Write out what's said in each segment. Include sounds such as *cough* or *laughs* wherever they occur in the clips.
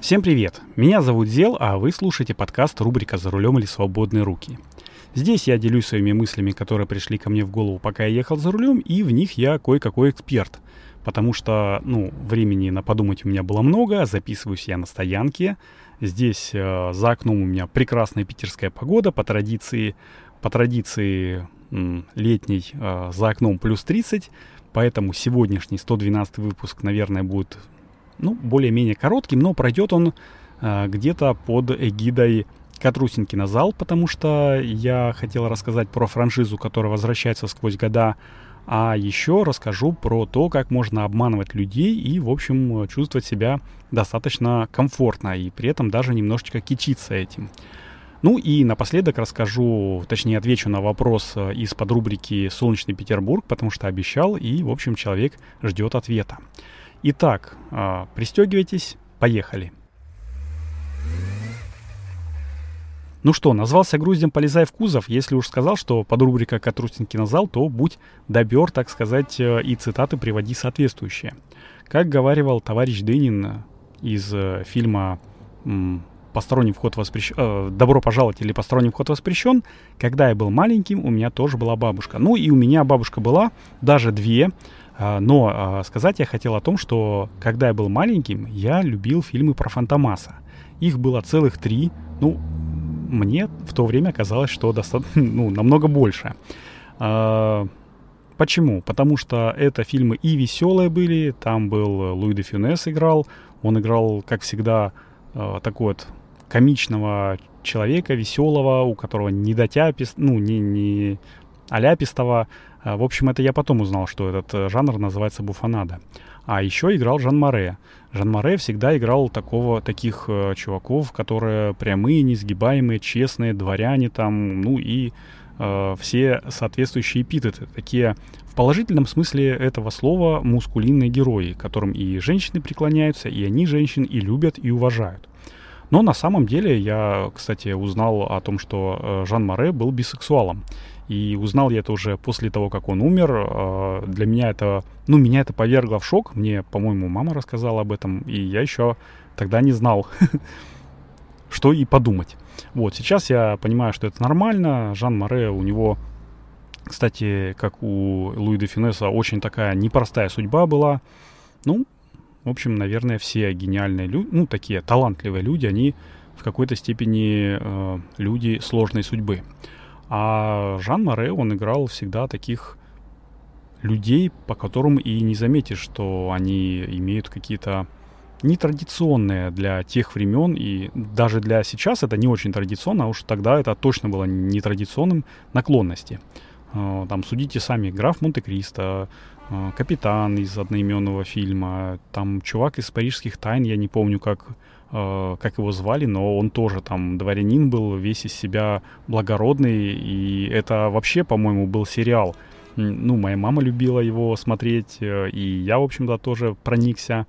Всем привет! Меня зовут Зел, а вы слушаете подкаст рубрика «За рулем или свободные руки». Здесь я делюсь своими мыслями, которые пришли ко мне в голову, пока я ехал за рулем, и в них я кое-какой эксперт. Потому что, ну, времени на подумать у меня было много, записываюсь я на стоянке. Здесь э, за окном у меня прекрасная питерская погода, по традиции, по традиции м, летней э, за окном плюс 30, поэтому сегодняшний 112 выпуск, наверное, будет ну, более-менее коротким, но пройдет он э, где-то под эгидой Катрусин кинозал, потому что я хотел рассказать про франшизу, которая возвращается сквозь года, а еще расскажу про то, как можно обманывать людей и, в общем, чувствовать себя достаточно комфортно и при этом даже немножечко кичиться этим. Ну и напоследок расскажу, точнее отвечу на вопрос э, из под рубрики «Солнечный Петербург», потому что обещал, и, в общем, человек ждет ответа. Итак, э, пристегивайтесь, поехали. Ну что, назвался груздем «Полезай в кузов». Если уж сказал, что под рубрика «Катрустин кинозал», то будь добер, так сказать, э, и цитаты приводи соответствующие. Как говаривал товарищ Дынин из э, фильма «Посторонний вход воспрещен», э, «Добро пожаловать» или «Посторонний вход воспрещен», когда я был маленьким, у меня тоже была бабушка. Ну и у меня бабушка была, даже две, а, но а, сказать я хотел о том, что когда я был маленьким, я любил фильмы про Фантомаса. Их было целых три. Ну, мне в то время казалось, что достаточно, *laughs* ну, намного больше. А, почему? Потому что это фильмы и веселые были, там был Луи де Фюнес играл, он играл, как всегда, а, такой вот комичного человека, веселого, у которого не дотяпист, ну, не, не аляпистого. А, в общем, это я потом узнал, что этот э, жанр называется буфанада. А еще играл Жан Море. Жан Море всегда играл такого, таких э, чуваков, которые прямые, несгибаемые, честные, дворяне там, ну и э, все соответствующие эпитеты. Такие в положительном смысле этого слова мускулинные герои, которым и женщины преклоняются, и они женщин и любят, и уважают. Но на самом деле я, кстати, узнал о том, что э, Жан Море был бисексуалом. И узнал я это уже после того, как он умер. А, для меня это, ну, меня это повергло в шок. Мне, по-моему, мама рассказала об этом, и я еще тогда не знал, *laughs* что и подумать. Вот, сейчас я понимаю, что это нормально. Жан Море, у него, кстати, как у Луи де Финесса, очень такая непростая судьба была. Ну, в общем, наверное, все гениальные люди, ну, такие талантливые люди, они в какой-то степени э, люди сложной судьбы. А Жан Море, он играл всегда таких людей, по которым и не заметишь, что они имеют какие-то нетрадиционные для тех времен, и даже для сейчас это не очень традиционно, а уж тогда это точно было нетрадиционным наклонности. А, там судите сами, граф Монте-Кристо, а, капитан из одноименного фильма, там чувак из парижских тайн, я не помню, как как его звали, но он тоже там дворянин был, весь из себя благородный, и это вообще, по-моему, был сериал. Ну, моя мама любила его смотреть, э, и я, в общем-то, тоже проникся.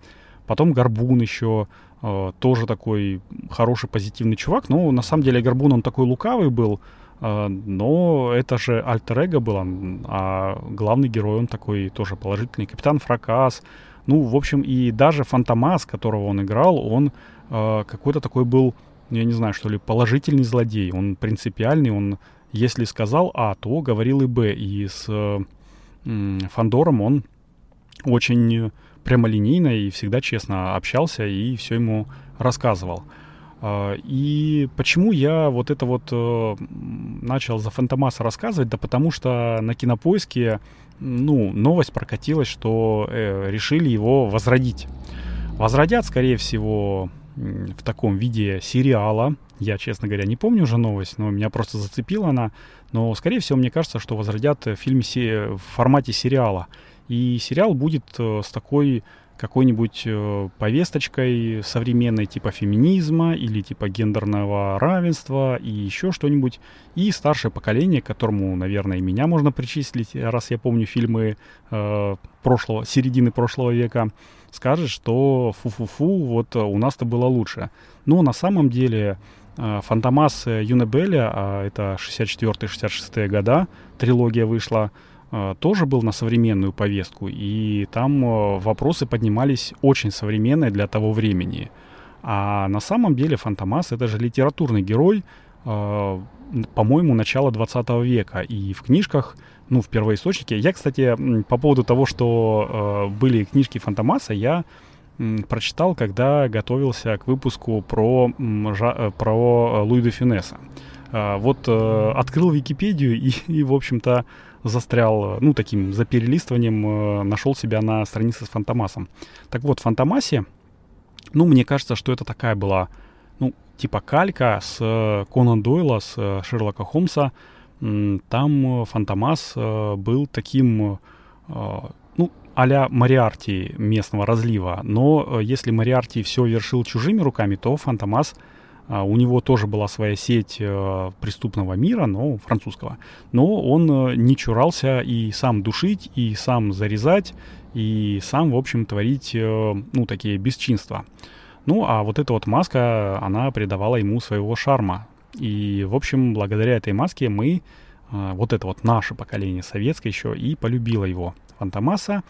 Потом Горбун еще, э, тоже такой хороший, позитивный чувак, но на самом деле Горбун, он такой лукавый был, но это же альтер-эго было, а главный герой, он такой тоже положительный. Капитан Фракас, ну, в общем, и даже Фантомас, которого он играл, он э, какой-то такой был, я не знаю, что ли, положительный злодей. Он принципиальный, он, если сказал А, то говорил и Б. И с э, Фандором он очень прямолинейно и всегда честно общался и все ему рассказывал. Uh, и почему я вот это вот начал за Фантомаса рассказывать? Да потому что на кинопоиске ну, новость прокатилась, что э, решили его возродить. Возродят, скорее всего, в таком виде сериала. Я, честно говоря, не помню уже новость, но меня просто зацепила она. Но, скорее всего, мне кажется, что возродят фильм в формате сериала. И сериал будет э, с такой какой-нибудь э, повесточкой современной типа феминизма или типа гендерного равенства и еще что-нибудь. И старшее поколение, к которому, наверное, и меня можно причислить, раз я помню фильмы э, прошлого, середины прошлого века, скажет, что фу-фу-фу, вот у нас-то было лучше. Но на самом деле э, Фантомас Юнебеля, а это 64-66 года, трилогия вышла, Э, тоже был на современную повестку, и там э, вопросы поднимались очень современные для того времени. А на самом деле Фантомас это же литературный герой, э, по-моему, начала 20 века. И в книжках, ну, в первоисточнике... Я, кстати, по поводу того, что э, были книжки Фантомаса, я прочитал, когда готовился к выпуску про, э, про Луи де Финесса. А, вот э, открыл Википедию и, *laughs* и, в общем-то, застрял, ну, таким за перелистыванием, э, нашел себя на странице с Фантомасом. Так вот, в Фантомасе, ну, мне кажется, что это такая была, ну, типа калька с Конан Дойла, с Шерлока Холмса. Там Фантомас был таким, ну, а-ля Мариарти местного разлива. Но если Мариарти все вершил чужими руками, то Фантомас — у него тоже была своя сеть э, преступного мира, но французского. Но он э, не чурался и сам душить, и сам зарезать, и сам, в общем, творить, э, ну, такие бесчинства. Ну, а вот эта вот маска, она придавала ему своего шарма. И, в общем, благодаря этой маске мы, вот это вот наше поколение советское еще, и полюбило его, Фантомаса.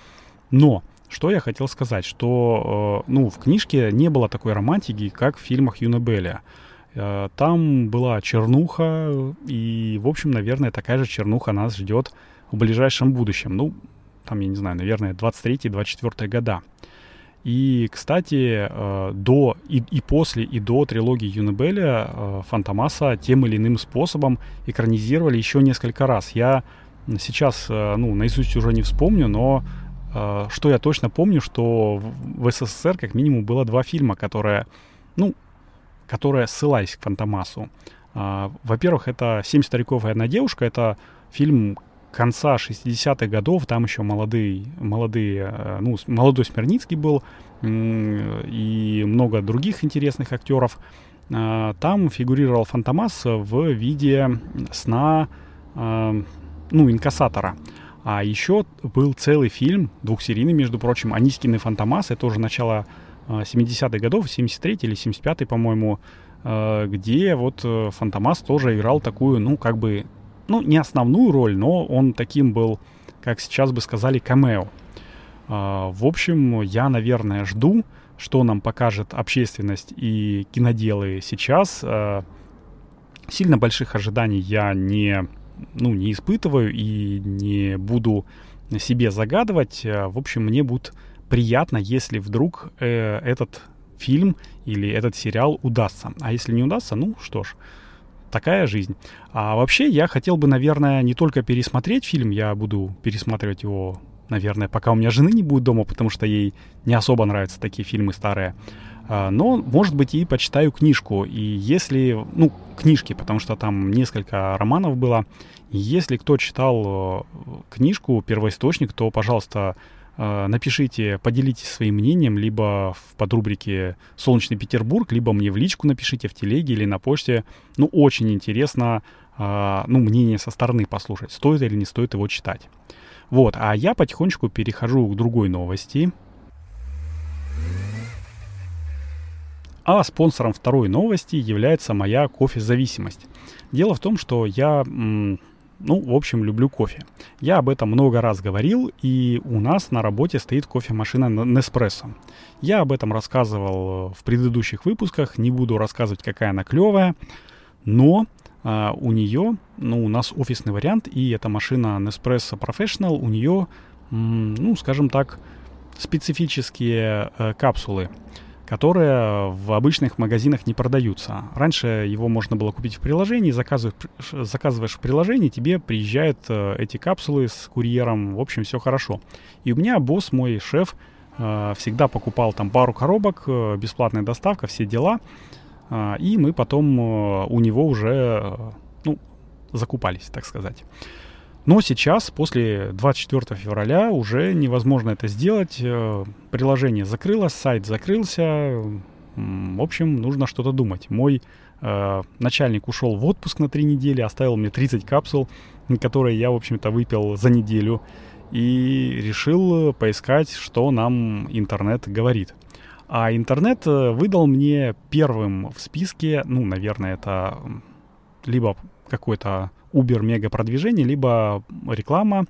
Но что я хотел сказать, что э, ну, в книжке не было такой романтики, как в фильмах Юнебеля. Э, там была чернуха, и, в общем, наверное, такая же чернуха нас ждет в ближайшем будущем. Ну, там, я не знаю, наверное, 23-24 года. И, кстати, э, до и, и после, и до трилогии Юнебеля Фантомаса тем или иным способом экранизировали еще несколько раз. Я сейчас, ну, наизусть уже не вспомню, но что я точно помню, что в СССР как минимум было два фильма, которые, ну, которые ссылались к Фантомасу. Э, во-первых, это «Семь стариков и одна девушка». Это фильм конца 60-х годов, там еще молодые, молодые, э, ну, молодой Смирницкий был и много других интересных актеров. Там фигурировал Фантомас в виде сна, ну, инкассатора. А еще был целый фильм, двухсерийный, между прочим, «Анискин и Фантомас». Это уже начало 70-х годов, 73 или 75-й, по-моему, э, где вот э, Фантомас тоже играл такую, ну, как бы, ну, не основную роль, но он таким был, как сейчас бы сказали, камео. Э, в общем, я, наверное, жду, что нам покажет общественность и киноделы сейчас. Сильно больших ожиданий я не ну, не испытываю и не буду себе загадывать. Э, в общем, мне будет приятно, если вдруг э, этот фильм или этот сериал удастся. А если не удастся, ну что ж, такая жизнь. А вообще я хотел бы, наверное, не только пересмотреть фильм, я буду пересматривать его, наверное, пока у меня жены не будет дома, потому что ей не особо нравятся такие фильмы старые. А, но, может быть, и почитаю книжку. И если, ну, книжки, потому что там несколько романов было. Если кто читал э, книжку «Первоисточник», то, пожалуйста, э, напишите, поделитесь своим мнением, либо в подрубрике «Солнечный Петербург», либо мне в личку напишите в телеге или на почте. Ну, очень интересно, э, ну, мнение со стороны послушать, стоит или не стоит его читать. Вот, а я потихонечку перехожу к другой новости. А спонсором второй новости является моя кофе-зависимость. Дело в том, что я, ну, в общем, люблю кофе. Я об этом много раз говорил, и у нас на работе стоит кофемашина Nespresso. Я об этом рассказывал в предыдущих выпусках, не буду рассказывать, какая она клевая, но а, у нее, ну, у нас офисный вариант, и эта машина Nespresso Professional, у нее, ну, скажем так, специфические э, капсулы которые в обычных магазинах не продаются. Раньше его можно было купить в приложении, заказываешь, заказываешь в приложении, тебе приезжают э, эти капсулы с курьером, в общем, все хорошо. И у меня босс, мой шеф, э, всегда покупал там пару коробок, э, бесплатная доставка, все дела, и мы потом у него уже, ну, закупались, так сказать. Но сейчас, после 24 февраля, уже невозможно это сделать. Э, приложение закрылось, сайт закрылся. В общем, нужно что-то думать. Мой э, начальник ушел в отпуск на три недели, оставил мне 30 капсул, которые я, в общем-то, выпил за неделю. И решил поискать, что нам интернет говорит. А интернет э, выдал мне первым в списке, ну, наверное, это либо какой-то Uber-мега продвижение, либо реклама,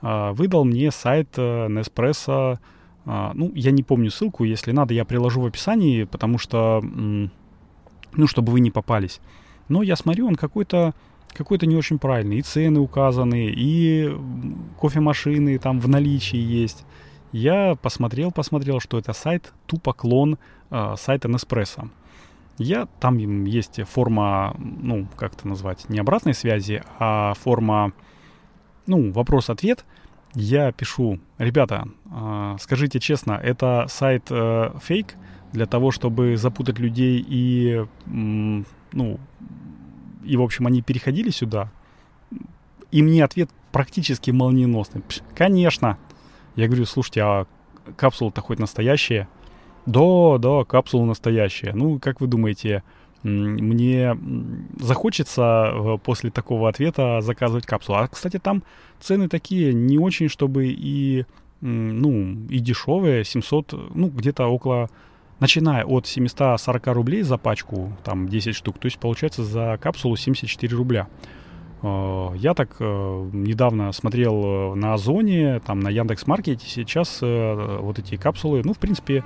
а, выдал мне сайт э, Nespresso А, ну, я не помню ссылку, если надо, я приложу в описании, потому что, ну, чтобы вы не попались. Но я смотрю, он какой-то какой-то не очень правильный. И цены указаны, и кофемашины там в наличии есть. Я посмотрел, посмотрел, что это сайт, тупо клон э, сайта Nespresso. Я, там есть форма, ну, как это назвать, не обратной связи, а форма, ну, вопрос-ответ. Я пишу, ребята, э, скажите честно, это сайт э, фейк для того, чтобы запутать людей и, ну, и, в общем, они переходили сюда, и мне ответ практически молниеносный. Пш, конечно. Я говорю, слушайте, а капсула-то хоть настоящая? Да, да, капсула настоящая. Ну, как вы думаете, мне захочется э, после такого ответа заказывать капсулу. А, кстати, там цены такие не очень, чтобы и, ну, и дешевые, 700, ну, где-то около начиная от 740 рублей за пачку, там 10 штук, то есть получается за капсулу 74 рубля. Э, я так э, недавно смотрел на Озоне, там на Яндекс Маркете, сейчас вот эти капсулы, ну, в принципе,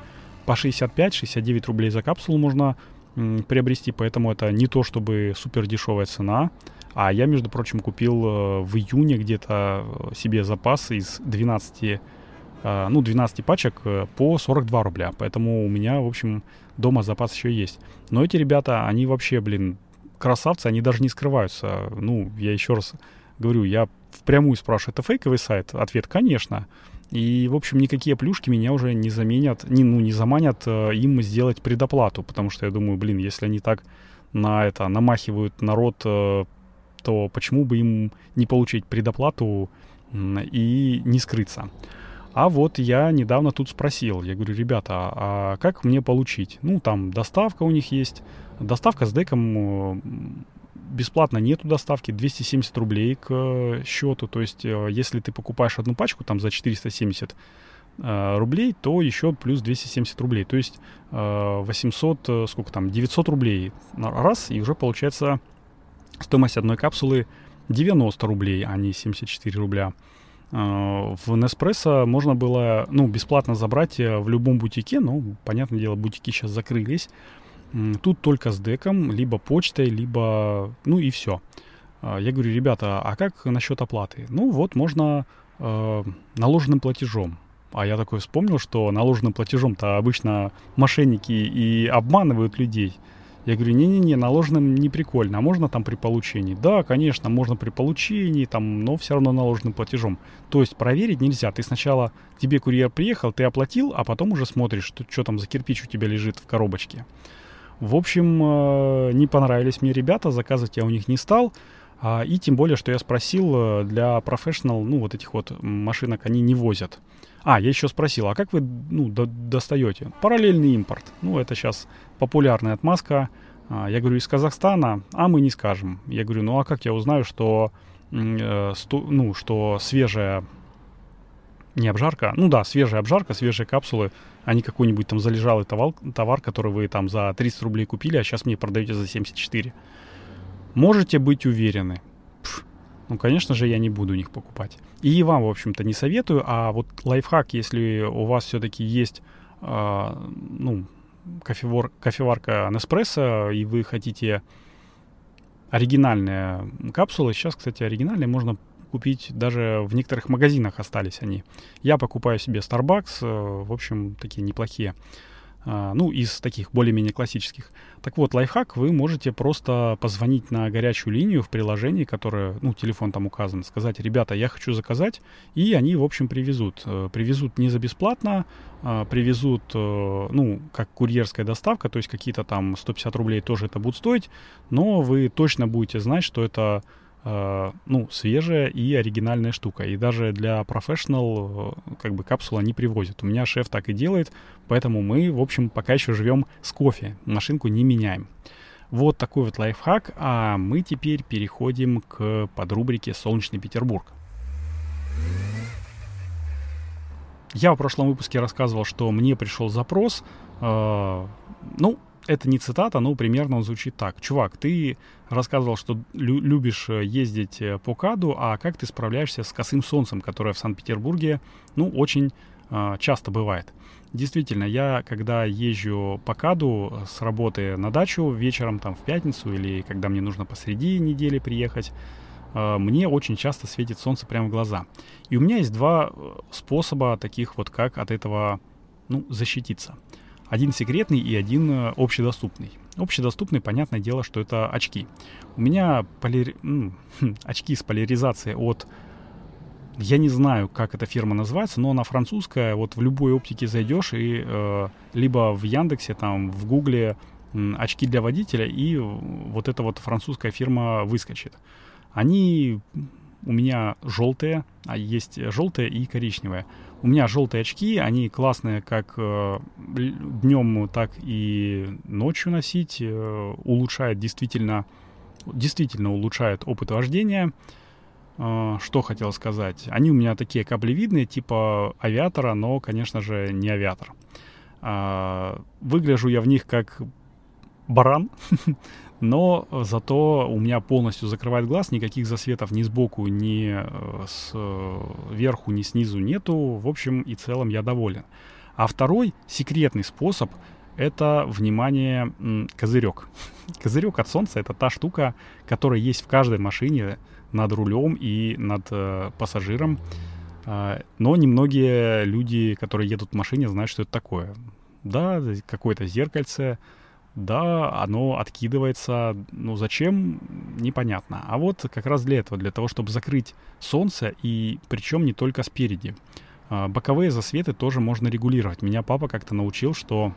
по 65-69 рублей за капсулу можно приобрести, поэтому это не то чтобы супер дешевая цена. А я, между прочим, купил в июне где-то себе запас из 12 а, ну, 12 пачек э, по 42 рубля. Поэтому у меня, в общем, дома запас еще есть. Но эти ребята, они вообще, блин, красавцы, они даже не скрываются. Ну, я еще раз говорю, я впрямую спрашиваю, это фейковый сайт? Ответ, конечно. И, в общем, никакие плюшки меня уже не заменят, не, ну, не заманят э, им сделать предоплату, потому что я думаю, блин, если они так на это намахивают народ, э, то почему бы им не получить предоплату и не скрыться? А вот я недавно тут спросил, я говорю, ребята, а как мне получить? Ну, там доставка у них есть, доставка с деком э, бесплатно нету доставки, 270 рублей к э, счету, то есть э, если ты покупаешь одну пачку там за 470 рублей, то еще плюс 270 рублей, то есть 800, сколько там, 900 рублей раз, и уже получается стоимость одной капсулы 90 рублей, а не 74 рубля. Э, в Неспрессо можно было, ну, бесплатно забрать э, в любом бутике, ну, понятное дело, бутики сейчас закрылись. Тут только с деком, либо почтой, либо, ну и все. Э, я говорю, ребята, а как насчет оплаты? Ну вот, можно э, наложенным платежом. А я такой вспомнил, что наложенным платежом-то обычно мошенники и обманывают людей. Я говорю, не-не-не, наложенным не прикольно, а можно там при получении? Да, конечно, можно при получении, там, но все равно наложенным платежом. То есть проверить нельзя. Ты сначала, тебе курьер приехал, ты оплатил, а потом уже смотришь, что, что там за кирпич у тебя лежит в коробочке. В общем, э, не понравились мне ребята, заказывать я у них не стал. А, и тем более, что я спросил, э, для профессионал, ну, вот этих вот машинок они не возят. А, я еще спросил, а как вы ну, до достаете? Параллельный импорт. Ну, это сейчас популярная отмазка. А, я говорю, из Казахстана, а мы не скажем. Я говорю, ну а как я узнаю, что, э, ну, что свежая не обжарка, ну да, свежая обжарка, свежие капсулы, а не какой-нибудь там залежалый товар, товар, который вы там за 300 рублей купили, а сейчас мне продаете за 74. Можете быть уверены. Пф, ну, конечно же, я не буду у них покупать. И вам, в общем-то, не советую. А вот лайфхак, если у вас все-таки есть, э, ну, кофевар, кофеварка Nespresso, и вы хотите оригинальные капсулы, сейчас, кстати, оригинальные можно купить даже в некоторых магазинах остались они. Я покупаю себе Starbucks, э, в общем, такие неплохие. А, ну, из таких более-менее классических. Так вот, лайфхак, вы можете просто позвонить на горячую линию в приложении, которое, ну, телефон там указан, сказать, ребята, я хочу заказать, и они, в общем, привезут. Э, привезут не за бесплатно, а привезут, э, ну, как курьерская доставка, то есть какие-то там 150 рублей тоже это будет стоить, но вы точно будете знать, что это Э, ну, свежая и оригинальная штука. И даже для профессионал э, как бы капсулу они привозят. У меня шеф так и делает, поэтому мы, в общем, пока еще живем с кофе. Машинку не меняем. Вот такой вот лайфхак, а мы теперь переходим к подрубрике «Солнечный Петербург». Я в прошлом выпуске рассказывал, что мне пришел запрос. Э, ну, это не цитата, но примерно он звучит так. Чувак, ты рассказывал, что лю- любишь э, ездить э, по КАДу, а как ты справляешься с косым солнцем, которое в Санкт-Петербурге, ну, очень э, часто бывает. Действительно, я когда езжу по КАДу с работы на дачу вечером, там в пятницу, или когда мне нужно посреди недели приехать, э, мне очень часто светит солнце прямо в глаза. И у меня есть два э, способа таких вот, как от этого ну, защититься. Один секретный и один э, общедоступный. Общедоступный, понятное дело, что это очки. У меня полири... очки с поляризацией от я не знаю, как эта фирма называется, но она французская. Вот в любой оптике зайдешь и э, либо в Яндексе, там, в Гугле э, очки для водителя, и вот эта вот французская фирма выскочит. Они у меня желтые, а есть желтые и коричневые. У меня желтые очки, они классные как э, днем, так и ночью носить. Э, улучшает действительно, действительно улучшает опыт вождения. А, что хотел сказать? Они у меня такие каплевидные, типа авиатора, но, конечно же, не авиатор. А, выгляжу я в них как баран, *laughs* но зато у меня полностью закрывает глаз, никаких засветов ни сбоку, ни э, сверху, ни снизу нету. В общем и целом я доволен. А второй секретный способ это, внимание, козырек. *laughs* Козырек от солнца — это та штука, которая есть в каждой машине, над рулем и над э, пассажиром. Э, но немногие люди, которые едут в машине, знают, что это такое. Да, какое-то зеркальце, да, оно откидывается, ну зачем, непонятно. А вот как раз для этого, для того, чтобы закрыть солнце, и причем не только спереди. Э, боковые засветы тоже можно регулировать. Меня папа как-то научил, что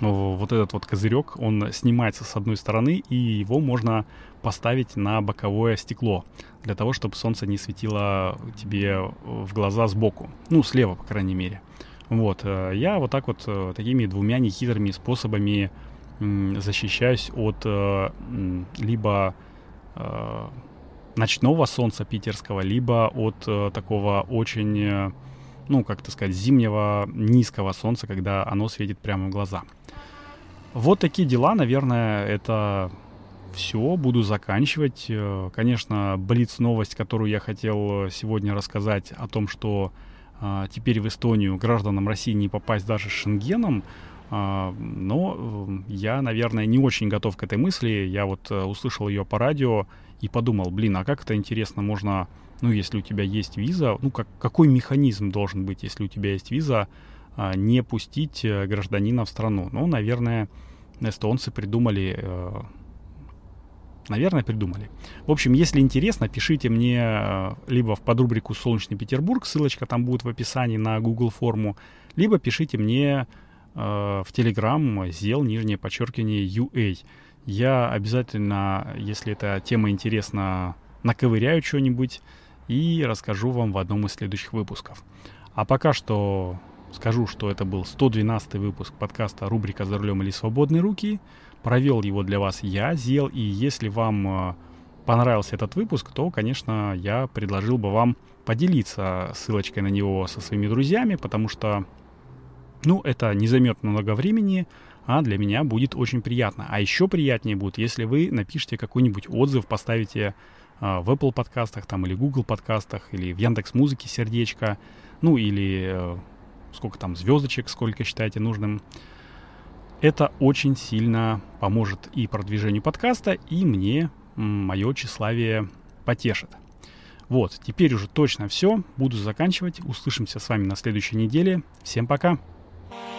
вот этот вот козырек, он снимается с одной стороны, и его можно поставить на боковое стекло, для того, чтобы солнце не светило тебе в глаза сбоку. Ну, слева, по крайней мере. Вот, э, я вот так вот э, такими двумя нехитрыми способами защищаюсь от э, либо ночного солнца питерского, либо от такого очень, ну, как то сказать, зимнего низкого солнца, когда оно светит прямо в глаза. Вот такие дела, наверное, это все, буду заканчивать. Э, конечно, блиц новость, которую я хотел сегодня рассказать о том, что теперь в Эстонию гражданам России не попасть даже с Шенгеном, но э, я, наверное, не очень готов к этой мысли. Я вот э, услышал ее по радио и подумал, блин, а как это интересно можно, ну, если у тебя есть виза, ну, как, какой механизм должен быть, если у тебя есть виза, а, не пустить гражданина в страну? Ну, наверное, эстонцы придумали Наверное, придумали. В общем, если интересно, пишите мне э, либо в подрубрику «Солнечный Петербург», ссылочка там будет в описании на Google форму, либо пишите мне э, в Telegram «Зел, нижнее подчеркивание, UA». Я обязательно, если эта тема интересна, наковыряю что-нибудь и расскажу вам в одном из следующих выпусков. А пока что скажу, что это был 112 выпуск подкаста рубрика «За рулем или свободные руки». Провел его для вас я, Зел, и если вам э, понравился этот выпуск, то, конечно, я предложил бы вам поделиться ссылочкой на него со своими друзьями, потому что, ну, это не займет много времени, а для меня будет очень приятно. А еще приятнее будет, если вы напишите какой-нибудь отзыв, поставите э, в Apple подкастах там или Google подкастах или в Яндекс Музыке сердечко, ну или э, сколько там звездочек, сколько считаете нужным. Это очень сильно поможет и продвижению подкаста, и мне мое тщеславие потешит. Вот, теперь уже точно все. Буду заканчивать. Услышимся с вами на следующей неделе. Всем пока. Bye.